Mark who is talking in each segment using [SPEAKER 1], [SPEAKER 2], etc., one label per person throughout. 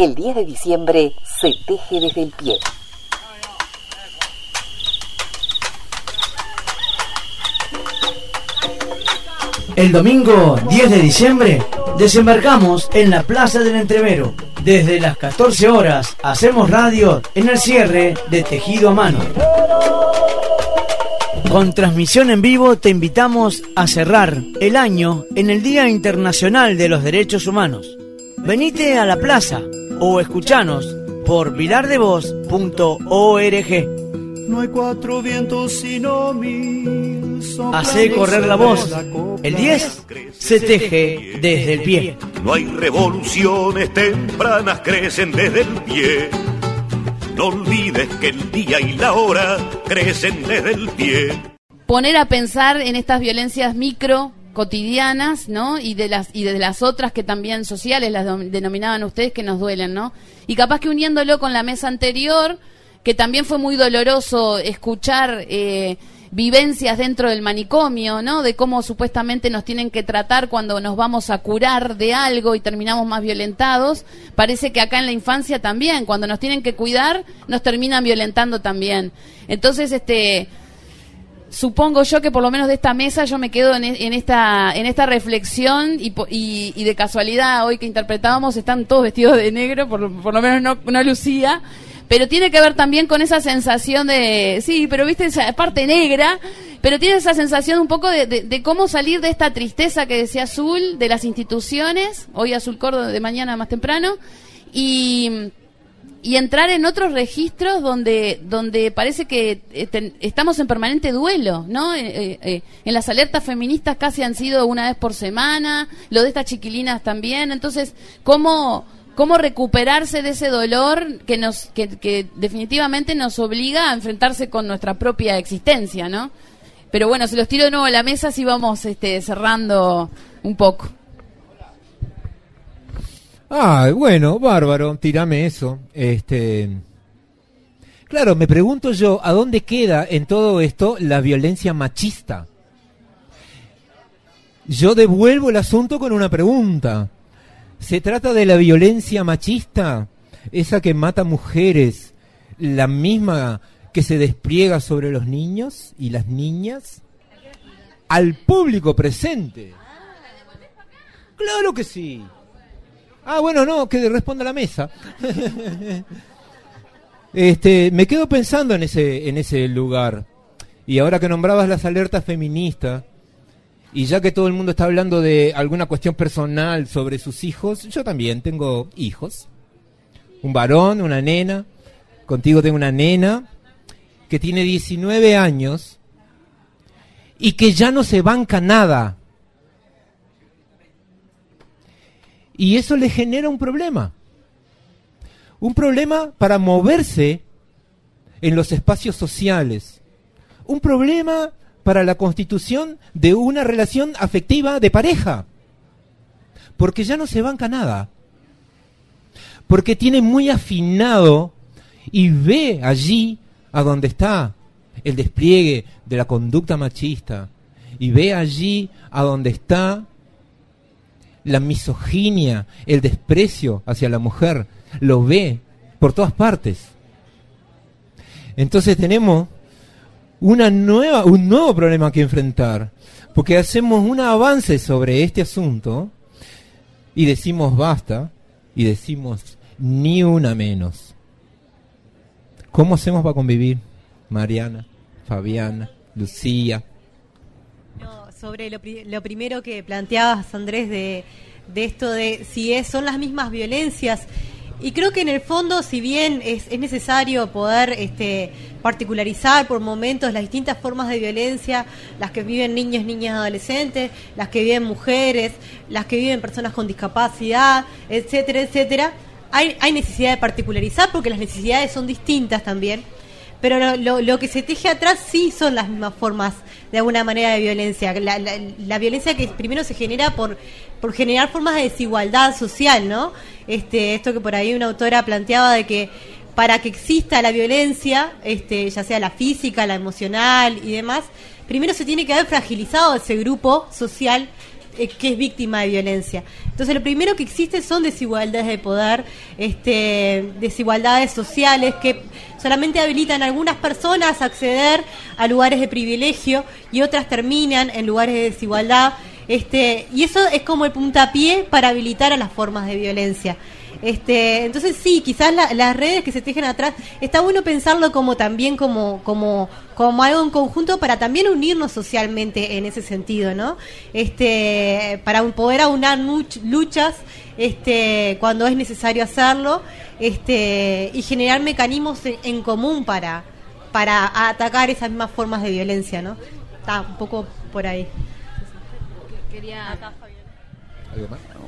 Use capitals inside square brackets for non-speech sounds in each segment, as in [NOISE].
[SPEAKER 1] El 10 de diciembre se teje desde el pie.
[SPEAKER 2] El domingo 10 de diciembre desembarcamos en la Plaza del Entrevero. Desde las 14 horas hacemos radio en el cierre de Tejido a Mano. Con transmisión en vivo te invitamos a cerrar el año en el Día Internacional de los Derechos Humanos. Venite a la plaza o escuchanos por pilardevoz.org.
[SPEAKER 3] No hay cuatro vientos sino mil.
[SPEAKER 2] Hace correr la voz. El 10 se teje desde el pie.
[SPEAKER 4] No hay revoluciones tempranas, crecen desde el pie. No olvides que el día y la hora crecen desde el pie.
[SPEAKER 5] Poner a pensar en estas violencias micro cotidianas, ¿no? Y de las y de las otras que también sociales las denominaban ustedes que nos duelen, ¿no? Y capaz que uniéndolo con la mesa anterior, que también fue muy doloroso escuchar eh, vivencias dentro del manicomio, ¿no? De cómo supuestamente nos tienen que tratar cuando nos vamos a curar de algo y terminamos más violentados. Parece que acá en la infancia también, cuando nos tienen que cuidar, nos terminan violentando también. Entonces, este supongo yo que por lo menos de esta mesa yo me quedo en, e, esta en esta reflexión y, y, de casualidad hoy que interpretábamos están todos vestidos de negro por, por lo menos no, no Lucía pero tiene que ver también con esa sensación de, sí, pero viste esa parte negra, pero tiene esa sensación un poco de, cómo salir de esta tristeza que decía Azul, de las instituciones, hoy Azul Córdoba de mañana más temprano, y, y entrar en otros registros donde, donde parece que este, estamos en permanente duelo, ¿no? Eh, eh, eh, en las alertas feministas casi han sido una vez por semana, lo de estas chiquilinas también, entonces, ¿cómo cómo recuperarse de ese dolor que nos que, definitivamente nos obliga a enfrentarse con nuestra propia existencia, ¿no? Pero bueno, si los tiro de nuevo a la mesa, sí vamos este, cerrando un poco.
[SPEAKER 6] Ah, bueno, bárbaro, tírame eso. Este, claro, me pregunto yo, ¿a dónde queda en todo esto la violencia machista? Yo devuelvo el asunto con una pregunta. ¿Se trata de la violencia machista? Esa que mata mujeres, la misma que se despliega sobre los niños y las niñas? Al público presente. Claro que sí. Ah, bueno, no, que responda la mesa. [LAUGHS] este, me quedo pensando en ese, en ese lugar. Y ahora que nombrabas las alertas feministas, y ya que todo el mundo está hablando de alguna cuestión personal sobre sus hijos, yo también tengo hijos. Un varón, una nena. Contigo tengo una nena que tiene 19 años y que ya no se banca nada. Y eso le genera un problema. Un problema para moverse en los espacios sociales. Un problema para la constitución de una relación afectiva de pareja. Porque ya no se banca nada. Porque tiene muy afinado y ve allí a donde está el despliegue de la conducta machista. Y ve allí a donde está la misoginia, el desprecio hacia la mujer. Lo ve por todas partes. Entonces tenemos una nueva, un nuevo problema que enfrentar, porque hacemos un avance sobre este asunto y decimos basta y decimos ni una menos. ¿Cómo hacemos para convivir, Mariana, Fabiana, Lucía?
[SPEAKER 7] Sobre lo, lo, primero que planteabas, Andrés, de, de esto de si es, son las mismas violencias y creo que en el fondo, si bien es, es necesario poder este, particularizar por momentos las distintas formas de violencia, las que viven niños, niñas, adolescentes, las que viven mujeres, las que viven personas con discapacidad, etcétera, etcétera, hay, hay necesidad de particularizar porque las necesidades son distintas también. Pero lo, lo, que se teje atrás sí son las mismas formas, de alguna manera, de violencia. La, violencia que primero se genera por, por generar formas de desigualdad social, ¿no? Este, esto que por ahí una autora planteaba de que para que exista la violencia, este, ya sea la física, la emocional y demás, primero se tiene que haber fragilizado ese grupo social eh, que es víctima de violencia. Entonces lo primero que existe son desigualdades de poder, este, desigualdades sociales que solamente habilitan a algunas personas a acceder a lugares de privilegio y otras terminan en lugares de desigualdad. Este, y eso es como el puntapié para habilitar a las formas de violencia. Este, entonces sí, quizás las redes que se tejen atrás, está bueno pensarlo como también como, como, como algo en conjunto para también unirnos socialmente en ese sentido, ¿no? Este, para poder aunar luchas este, cuando es necesario hacerlo este, y generar mecanismos en, común para, para atacar esas mismas formas de violencia, ¿no? Está un poco por ahí.
[SPEAKER 8] Quería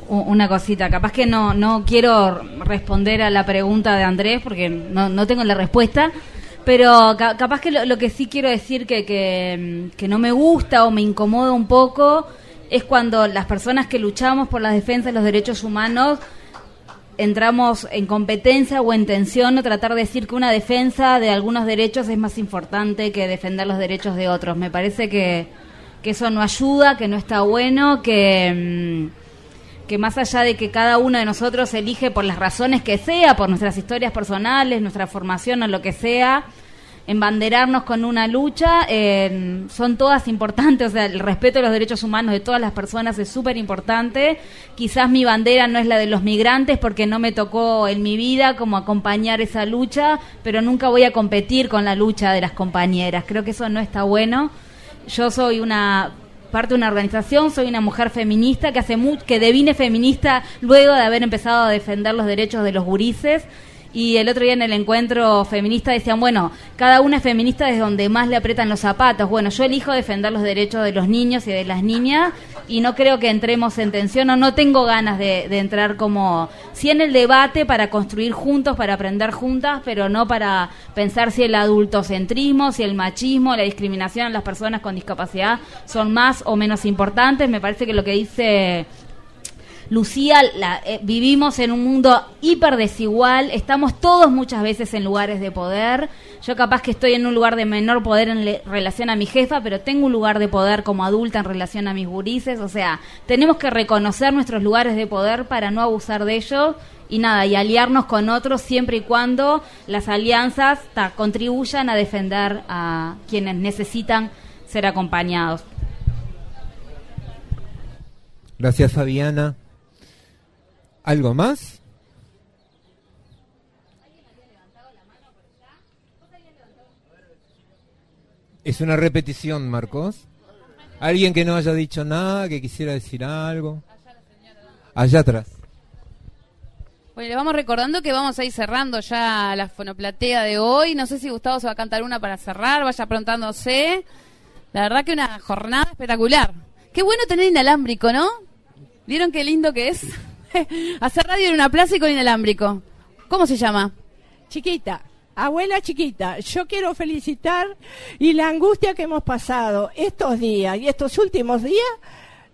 [SPEAKER 8] una cosita, capaz que no, no quiero responder a la pregunta de Andrés porque no, no tengo la respuesta, pero capaz que lo, que sí quiero decir que, que, no me gusta o me incomoda un poco es cuando las personas que luchamos por la defensa de los derechos humanos entramos en competencia o en tensión o tratar de decir que una defensa de algunos derechos es más importante que defender los derechos de otros. Me parece que, que eso no ayuda, que no está bueno, que... Mm, que más allá de que cada uno de nosotros elige por las razones que sea, por nuestras historias personales, nuestra formación o lo que sea, embanderarnos con una lucha, son todas importantes, o sea, el respeto de los derechos humanos de todas las personas es súper importante. Quizás mi bandera no es la de los migrantes porque no me tocó en mi vida como acompañar esa lucha, pero nunca voy a competir con la lucha de las compañeras. Creo que eso no está bueno. Yo soy una parte de una organización, soy una mujer feminista que hace mucho, que devine feminista luego de haber empezado a defender los derechos de los gurises y el otro día en el encuentro feminista decían, bueno, cada una es feminista desde donde más le aprietan los zapatos. Bueno, yo elijo defender los derechos de los niños y de las niñas y no creo que entremos en tensión o no tengo ganas de, entrar como, sí en el debate para construir juntos, para aprender juntas, pero no para pensar si el adultocentrismo, si el machismo, la discriminación a las personas con discapacidad son más o menos importantes. Me parece que lo que dice Lucía, eh, vivimos en un mundo hiper desigual, estamos todos muchas veces en lugares de poder. Yo capaz que estoy en un lugar de menor poder en relación a mi jefa, pero tengo un lugar de poder como adulta en relación a mis gurises. O sea, tenemos que reconocer nuestros lugares de poder para no abusar de ellos y nada, y aliarnos con otros siempre y cuando las alianzas contribuyan a defender a quienes necesitan ser acompañados.
[SPEAKER 6] Gracias, Fabiana. ¿Algo más? Es una repetición, Marcos. ¿Alguien que no haya dicho nada, que quisiera decir algo? Allá atrás.
[SPEAKER 8] Bueno, le vamos recordando que vamos a ir cerrando ya la fonoplatea de hoy. No sé si Gustavo se va a cantar una para cerrar, vaya preguntándose. La verdad que una jornada espectacular. Qué bueno tener inalámbrico, ¿no? ¿Vieron qué lindo que es? [LAUGHS] Hacer radio en una plaza y con inalámbrico. ¿Cómo se llama?
[SPEAKER 9] Chiquita. Abuela chiquita, yo quiero felicitar y la angustia que hemos pasado estos días y estos últimos días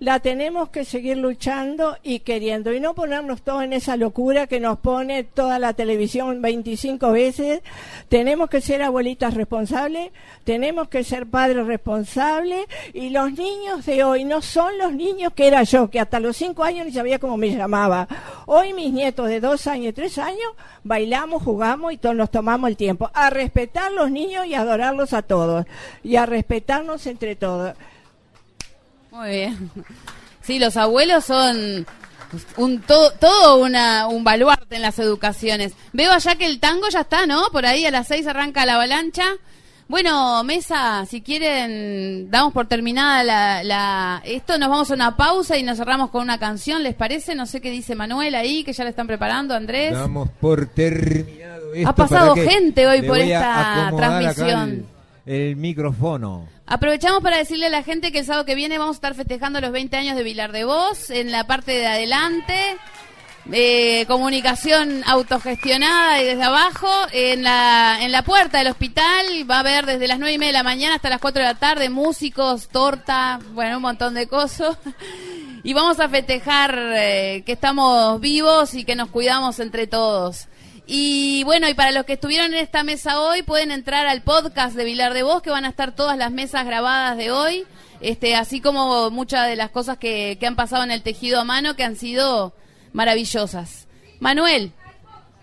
[SPEAKER 9] la tenemos que seguir luchando y queriendo y no ponernos todos en esa locura que nos pone toda la televisión 25 veces. Tenemos que ser abuelitas responsables, tenemos que ser padres responsables y los niños de hoy no son los niños que era yo, que hasta los 5 años ni sabía cómo me llamaba. Hoy mis nietos de 2 años y 3 años bailamos, jugamos y todos nos tomamos el tiempo a respetar los niños y adorarlos a todos y a respetarnos entre todos.
[SPEAKER 8] Muy bien. Sí, los abuelos son un todo, todo una, un baluarte en las educaciones. Veo allá que el tango ya está, ¿no? Por ahí a las seis arranca la avalancha. Bueno, Mesa, si quieren, damos por terminada la, la, Esto, nos vamos a una pausa y nos cerramos con una canción, ¿les parece? No sé qué dice Manuel ahí, que ya le están preparando, Andrés.
[SPEAKER 6] Damos por terminado esto
[SPEAKER 8] Ha pasado gente hoy por esta transmisión.
[SPEAKER 6] el micrófono.
[SPEAKER 8] Aprovechamos para decirle a la gente que el sábado que viene vamos a estar festejando los 20 años de Vilar de Voz en la parte de adelante. Eh, comunicación autogestionada y desde abajo. En la, en la puerta del hospital va a haber desde las nueve y media de la mañana hasta las 4 de la tarde músicos, torta, bueno, un montón de cosas. [LAUGHS] Y vamos a festejar eh, que estamos vivos y que nos cuidamos entre todos. Y bueno, y para los que estuvieron en esta mesa hoy, pueden entrar al podcast de Vilar de Voz, que van a estar todas las mesas grabadas de hoy
[SPEAKER 5] Este, así como muchas de las cosas que, que han pasado en el tejido a mano que han sido maravillosas. Manuel,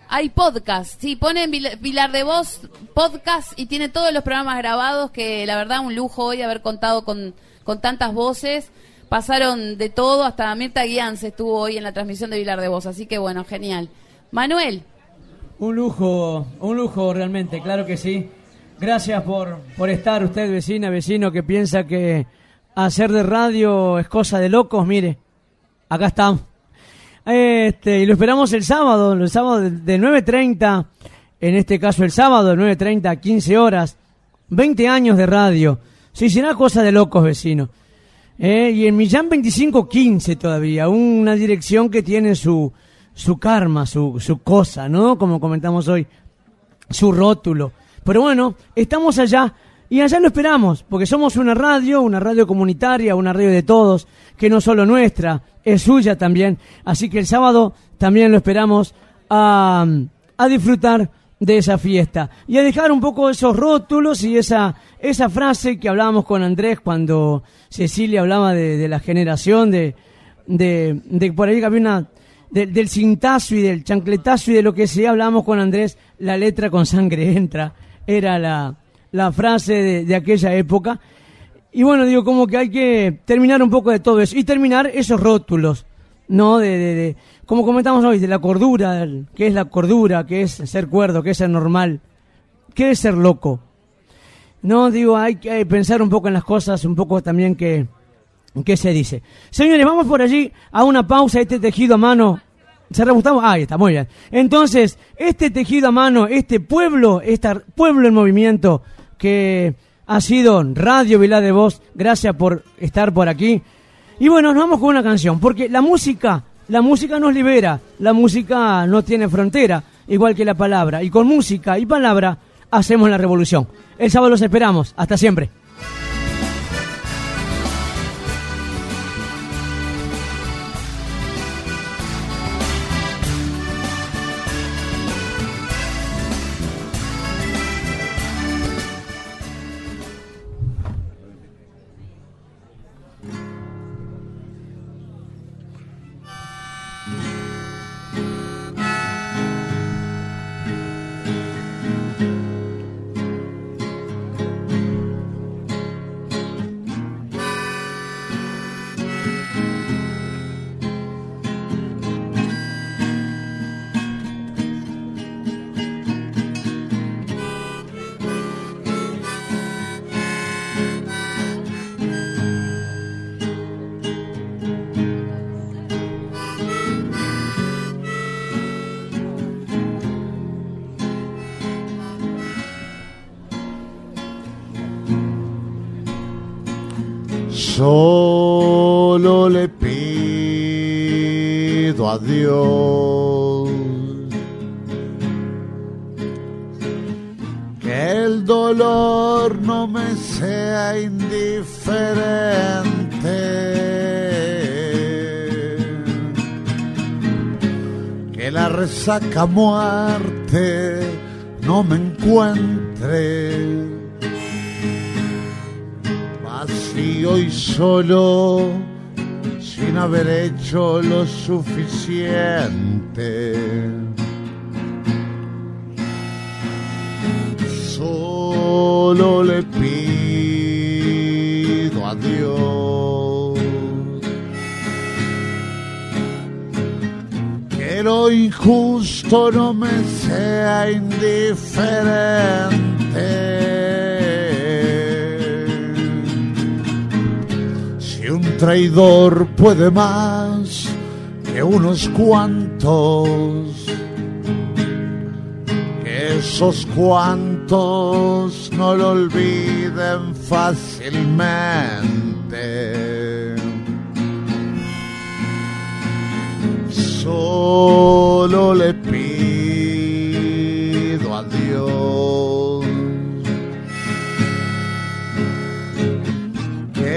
[SPEAKER 5] hay podcast, sí, ponen Pilar de Voz podcast y tiene todos los programas grabados que la verdad un lujo hoy haber contado con, con tantas voces. Pasaron de todo, hasta Mirta se estuvo hoy en la transmisión de Vilar de Voz, así que bueno, genial. Manuel.
[SPEAKER 2] Un lujo, un lujo realmente, claro que sí. Gracias por, por estar usted, vecina, vecino, que piensa que hacer de radio es cosa de locos, mire, acá estamos. Este, y lo esperamos el sábado, el sábado de 9.30, en este caso el sábado de 9.30 a 15 horas, 20 años de radio. Se será cosa de locos, vecino. Eh, y en Millán 2515 todavía, una dirección que tiene su, su karma, su, su cosa, ¿no? Como comentamos hoy, su rótulo. Pero bueno, estamos allá y allá lo esperamos, porque somos una radio, una radio comunitaria, una radio de todos, que no solo nuestra, es suya también. Así que el sábado también lo esperamos a, a disfrutar de esa fiesta y a dejar un poco esos rótulos y esa, esa frase que hablábamos con Andrés cuando Cecilia hablaba de, la generación, de, de, de, por ahí que había una, del cintazo y del chancletazo y de lo que sea, hablábamos con Andrés, la letra con sangre entra, era la, la frase de, aquella época. Y bueno, digo, como que hay que terminar un poco de todo eso y terminar esos rótulos, ¿no? De, de, como comentamos hoy, de la cordura, qué es la cordura, qué es ser cuerdo, qué es ser normal, qué es ser loco. No, digo, hay que pensar un poco en las cosas, un poco también que, qué se dice. Señores, vamos por allí a una pausa, este tejido a mano. ¿Se rebustamos? Ahí está, muy bien. Entonces, este tejido a mano, este pueblo, este pueblo en movimiento, que ha sido Radio Vilá de Voz. Gracias por estar por aquí. Y bueno, nos vamos con una canción, porque la música, la música nos libera, la música no tiene frontera, igual que la palabra. Y con música y palabra hacemos la revolución. El sábado los esperamos. Hasta siempre.
[SPEAKER 10] Solo le pido a Dios que el dolor no me sea indiferente, que la resaca muerte no me encuentre hoy solo sin haber hecho lo suficiente. Solo le pido a Dios que lo injusto no me sea indiferente traidor puede más que unos cuantos, que esos cuantos no lo olviden fácilmente. Solo le pido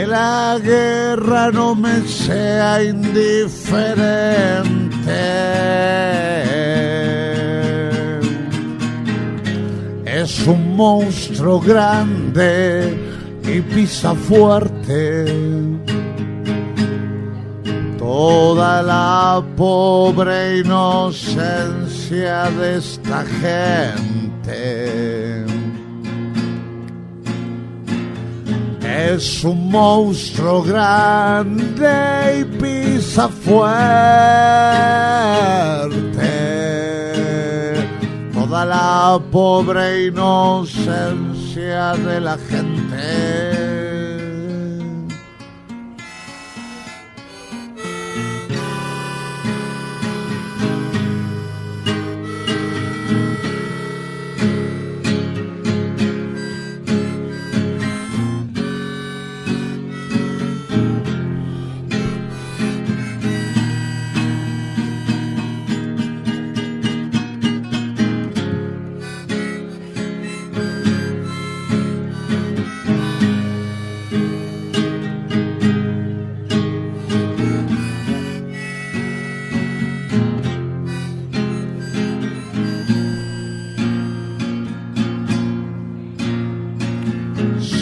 [SPEAKER 10] la guerra no me sea indiferente. Es un monstruo grande y pisa fuerte toda la pobre inocencia de esta gente. Es un monstruo grande y pisa fuerte toda la pobre inocencia de la gente.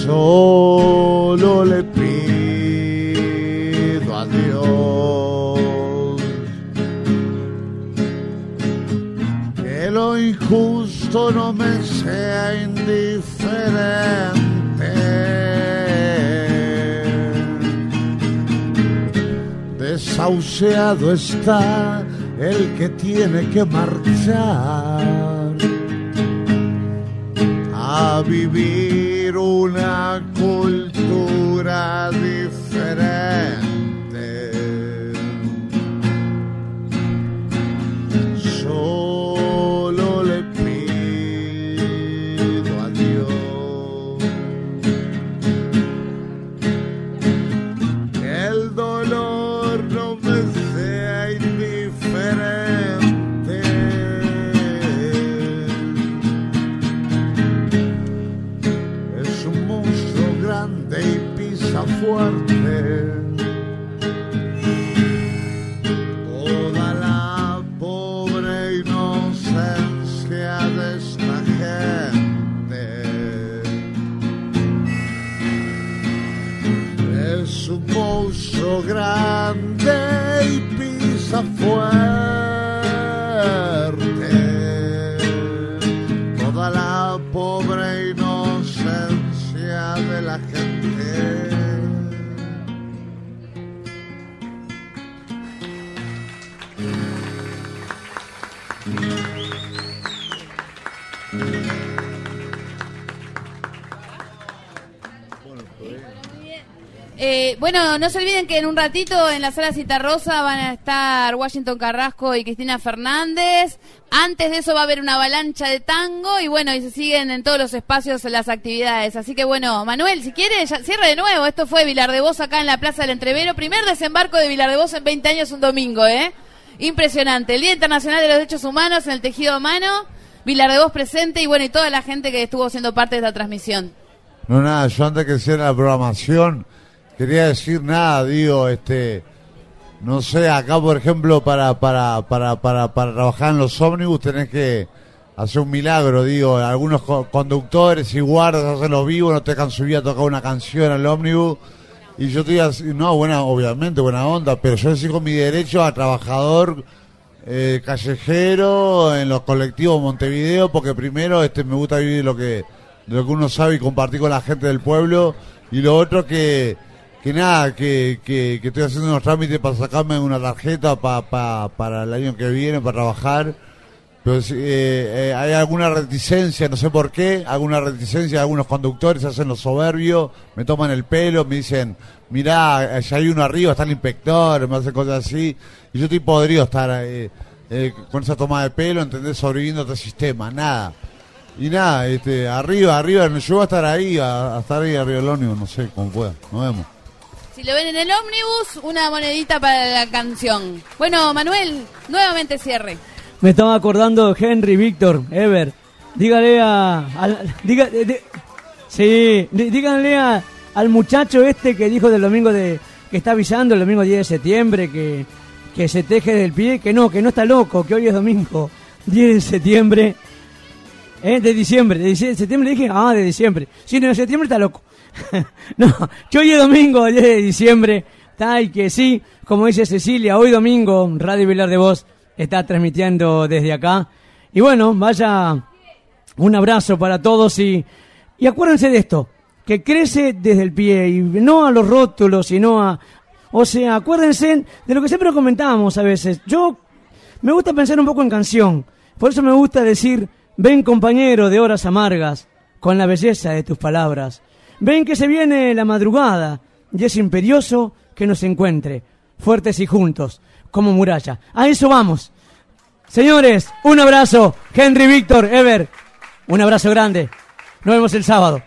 [SPEAKER 10] Solo le pido a Dios que lo injusto no me sea indiferente. Desahuciado está el que tiene que marchar a vivir una cultura diferente. Es un monstruo grande y pisa fuerte
[SPEAKER 5] Eh, bueno, no se olviden que en un ratito en la sala Citarrosa van a estar Washington Carrasco y Cristina Fernández. Antes de eso va a haber una avalancha de tango y bueno, y se siguen en todos los espacios las actividades. Así que bueno, Manuel, si quiere, ya, cierre de nuevo. Esto fue Vilar de Voz acá en la Plaza del Entrevero. Primer desembarco de Vilar de Voz en 20 años un domingo, ¿eh? Impresionante. El Día Internacional de los Derechos Humanos en el tejido a mano. Vilar de Voz presente y bueno, y toda la gente que estuvo siendo parte de esta transmisión.
[SPEAKER 10] No, nada, yo antes que cierre la programación, quería decir nada, digo, este, no sé, acá por ejemplo, para, para, para, para, para trabajar en los ómnibus tenés que hacer un milagro, digo, algunos co- conductores y guardas hacen los vivos, no te dejan subir a tocar una canción al ómnibus, y yo estoy así, no, buena, obviamente, buena onda, pero yo exijo mi derecho a trabajador eh, callejero en los colectivos Montevideo, porque primero este me gusta vivir lo que, lo que uno sabe y compartir con la gente del pueblo, y lo otro que, que nada, que, que, estoy haciendo unos trámites para sacarme una tarjeta pa, pa- para el año que viene, para trabajar. Pero eh, eh, hay alguna reticencia, no sé por qué, alguna reticencia, algunos conductores hacen los soberbios, me toman el pelo, me dicen, mirá, allá hay uno arriba, está el inspector, me hacen cosas así, y yo estoy podrido estar eh, eh, con esa toma de pelo, ¿entendés? Sobreviviendo a este sistema, nada. Y nada, este, arriba, arriba, yo voy a estar ahí, a, a estar ahí arriba del ómnibus, no sé cómo pueda, nos vemos.
[SPEAKER 5] Si lo ven en el ómnibus, una monedita para la canción. Bueno, Manuel, nuevamente cierre.
[SPEAKER 2] Me estaba acordando Henry, Víctor, Ever. Dígale a. al- diga, sí, dí- díganle a- al muchacho este que dijo del domingo de. que está avisando el domingo 10 de septiembre que, que se teje del pie, que no, que no está loco, que hoy es domingo 10 de septiembre. ¿Eh? De diciembre, de dicie- de septiembre dije, ah, de diciembre. Sí, no, de septiembre está loco. [LAUGHS] no, que hoy es domingo, 10 de diciembre, está y que sí, como dice Cecilia, hoy domingo Radio Vilar de Voz está transmitiendo desde acá. Y bueno, vaya un abrazo para todos y, y acuérdense de esto, que crece desde el pie y no a los rótulos, sino a... O sea, acuérdense de lo que siempre comentábamos a veces. Yo me gusta pensar un poco en canción, por eso me gusta decir, ven compañero de horas amargas, con la belleza de tus palabras. Ven que se viene la madrugada y es imperioso que nos encuentre, fuertes y juntos, como muralla. A eso vamos. Señores, un abrazo. Henry, Víctor, Ever, un abrazo grande. Nos vemos el sábado.